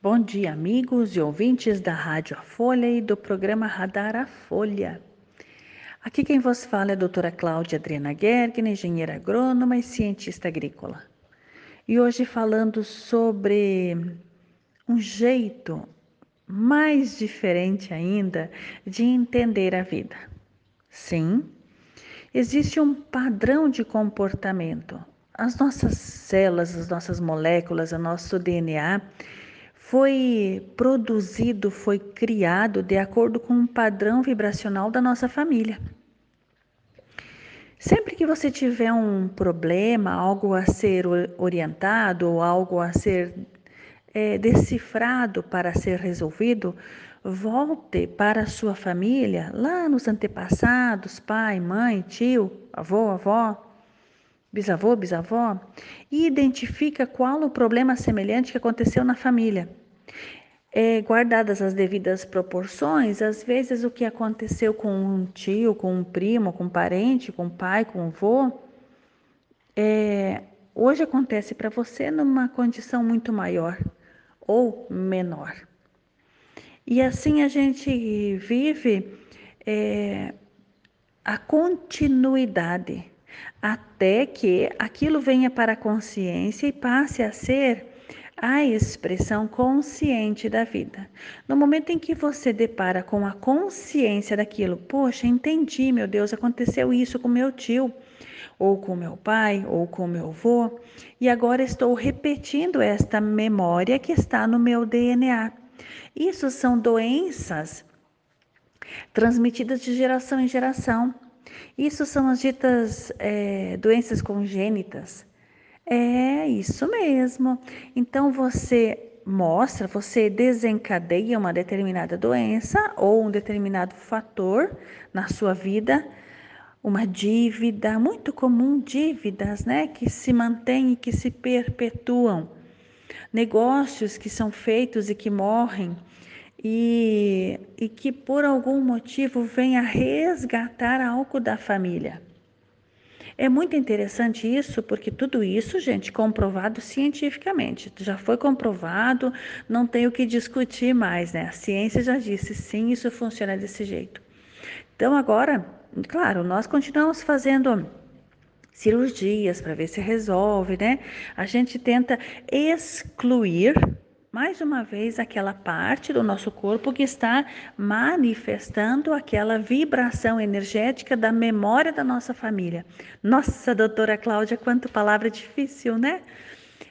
Bom dia, amigos e ouvintes da Rádio A Folha e do programa Radar A Folha. Aqui quem vos fala é a doutora Cláudia Adriana Gergen, engenheira agrônoma e cientista agrícola. E hoje falando sobre um jeito mais diferente ainda de entender a vida. Sim, existe um padrão de comportamento. As nossas células, as nossas moléculas, o nosso DNA foi produzido, foi criado de acordo com um padrão vibracional da nossa família. Sempre que você tiver um problema, algo a ser orientado ou algo a ser é, decifrado para ser resolvido, volte para a sua família, lá nos antepassados, pai, mãe, tio, avô, avó, bisavô, bisavó, e identifica qual o problema semelhante que aconteceu na família. É, guardadas as devidas proporções, às vezes o que aconteceu com um tio, com um primo, com um parente, com um pai, com um avô, é, hoje acontece para você numa condição muito maior ou menor. E assim a gente vive é, a continuidade até que aquilo venha para a consciência e passe a ser a expressão consciente da vida. No momento em que você depara com a consciência daquilo, poxa, entendi, meu Deus, aconteceu isso com meu tio, ou com meu pai, ou com meu avô, e agora estou repetindo esta memória que está no meu DNA. Isso são doenças transmitidas de geração em geração. Isso são as ditas é, doenças congênitas. É isso mesmo. Então você mostra, você desencadeia uma determinada doença ou um determinado fator na sua vida, uma dívida, muito comum dívidas, né, que se mantêm e que se perpetuam. Negócios que são feitos e que morrem e, e que por algum motivo vem a resgatar algo da família. É muito interessante isso, porque tudo isso, gente, comprovado cientificamente. Já foi comprovado, não tem o que discutir mais, né? A ciência já disse, sim, isso funciona desse jeito. Então, agora, claro, nós continuamos fazendo cirurgias para ver se resolve, né? A gente tenta excluir mais uma vez aquela parte do nosso corpo que está manifestando aquela vibração energética da memória da nossa família. Nossa, doutora Cláudia, quanto palavra difícil, né?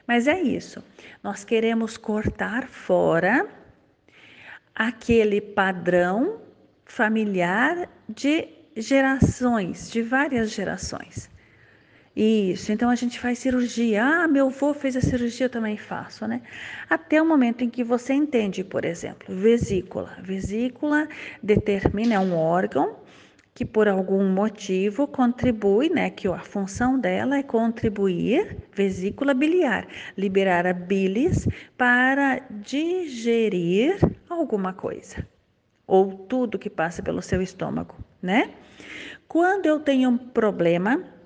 Mas é isso. Nós queremos cortar fora aquele padrão familiar de gerações, de várias gerações. Isso, então a gente faz cirurgia. Ah, meu avô fez a cirurgia, eu também faço, né? Até o momento em que você entende, por exemplo, vesícula. Vesícula determina é um órgão que por algum motivo contribui, né, que a função dela é contribuir, vesícula biliar, liberar a bilis para digerir alguma coisa ou tudo que passa pelo seu estômago, né? Quando eu tenho um problema,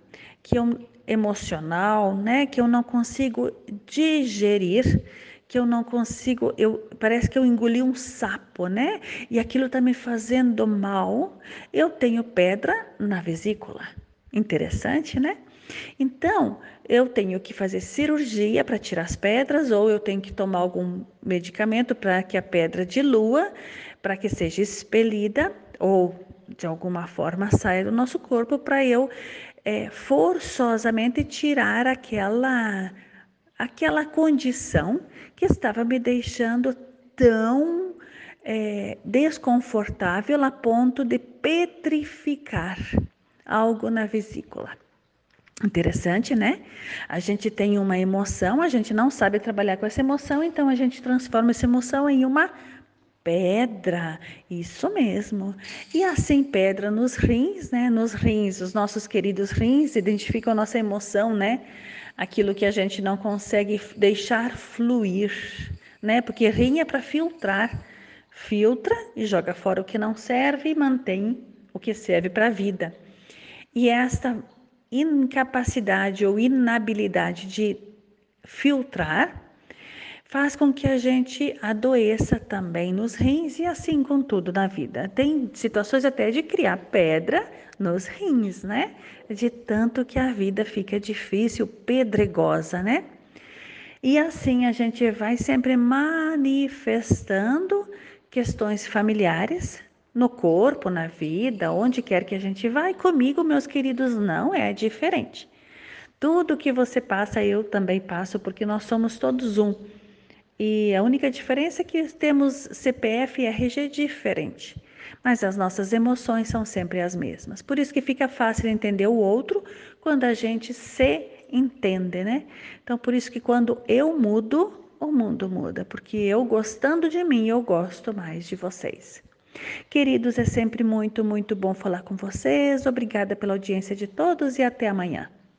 que eu emocional, né, que eu não consigo digerir, que eu não consigo, eu parece que eu engoli um sapo, né? E aquilo está me fazendo mal. Eu tenho pedra na vesícula. Interessante, né? Então, eu tenho que fazer cirurgia para tirar as pedras ou eu tenho que tomar algum medicamento para que a pedra dilua, para que seja expelida ou de alguma forma saia do nosso corpo para eu é, forçosamente tirar aquela, aquela condição que estava me deixando tão é, desconfortável a ponto de petrificar algo na vesícula. Interessante, né? A gente tem uma emoção, a gente não sabe trabalhar com essa emoção, então a gente transforma essa emoção em uma Pedra, isso mesmo. E assim, pedra nos rins, né? Nos rins, os nossos queridos rins identificam nossa emoção, né? Aquilo que a gente não consegue deixar fluir, né? Porque rim é para filtrar. Filtra e joga fora o que não serve e mantém o que serve para a vida. E esta incapacidade ou inabilidade de filtrar faz com que a gente adoeça também nos rins e assim com tudo na vida. Tem situações até de criar pedra nos rins, né? De tanto que a vida fica difícil, pedregosa, né? E assim a gente vai sempre manifestando questões familiares no corpo, na vida, onde quer que a gente. E comigo, meus queridos, não é diferente. Tudo que você passa, eu também passo, porque nós somos todos um. E a única diferença é que temos CPF e RG diferente, mas as nossas emoções são sempre as mesmas. Por isso que fica fácil entender o outro quando a gente se entende, né? Então, por isso que quando eu mudo, o mundo muda, porque eu gostando de mim, eu gosto mais de vocês. Queridos, é sempre muito, muito bom falar com vocês. Obrigada pela audiência de todos e até amanhã.